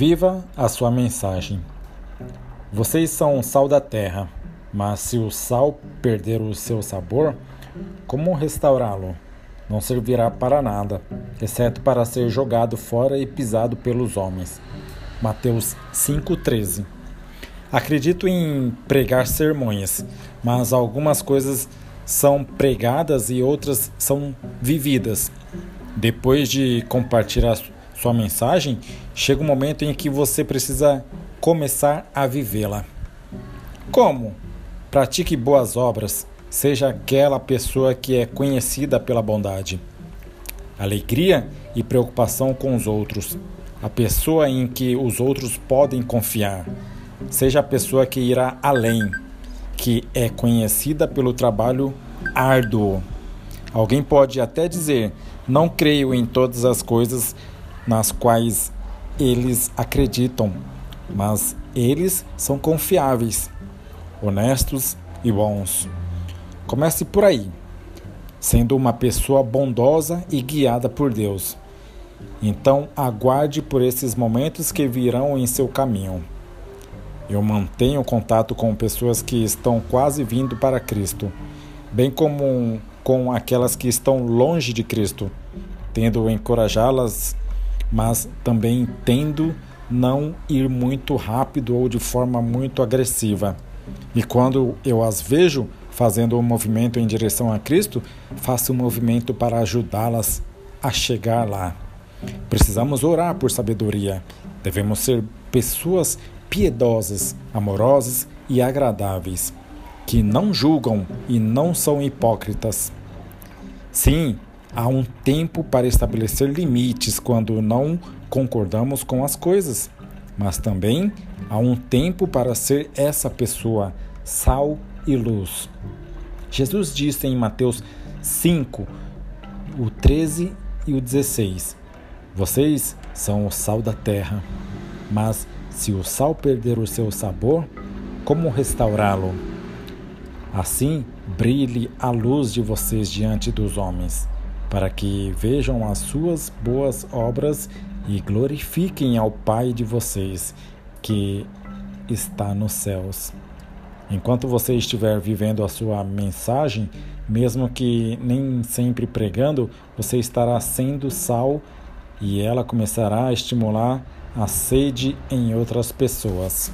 Viva a sua mensagem. Vocês são o sal da terra, mas se o sal perder o seu sabor, como restaurá-lo? Não servirá para nada, exceto para ser jogado fora e pisado pelos homens. Mateus 5,13 Acredito em pregar sermões, mas algumas coisas são pregadas e outras são vividas. Depois de compartilhar sua mensagem, chega um momento em que você precisa começar a vivê-la. Como? Pratique boas obras, seja aquela pessoa que é conhecida pela bondade. Alegria e preocupação com os outros, a pessoa em que os outros podem confiar. Seja a pessoa que irá além, que é conhecida pelo trabalho árduo. Alguém pode até dizer: Não creio em todas as coisas nas quais eles acreditam, mas eles são confiáveis, honestos e bons. Comece por aí, sendo uma pessoa bondosa e guiada por Deus. Então, aguarde por esses momentos que virão em seu caminho. Eu mantenho contato com pessoas que estão quase vindo para Cristo, bem como com aquelas que estão longe de Cristo, tendo encorajá-las mas também tendo não ir muito rápido ou de forma muito agressiva. E quando eu as vejo fazendo um movimento em direção a Cristo, faço um movimento para ajudá-las a chegar lá. Precisamos orar por sabedoria. Devemos ser pessoas piedosas, amorosas e agradáveis, que não julgam e não são hipócritas. Sim, Há um tempo para estabelecer limites quando não concordamos com as coisas, mas também há um tempo para ser essa pessoa, sal e luz. Jesus disse em Mateus 5, o 13 e o 16: Vocês são o sal da terra, mas se o sal perder o seu sabor, como restaurá-lo? Assim brilhe a luz de vocês diante dos homens para que vejam as suas boas obras e glorifiquem ao Pai de vocês que está nos céus. Enquanto você estiver vivendo a sua mensagem, mesmo que nem sempre pregando, você estará sendo sal e ela começará a estimular a sede em outras pessoas.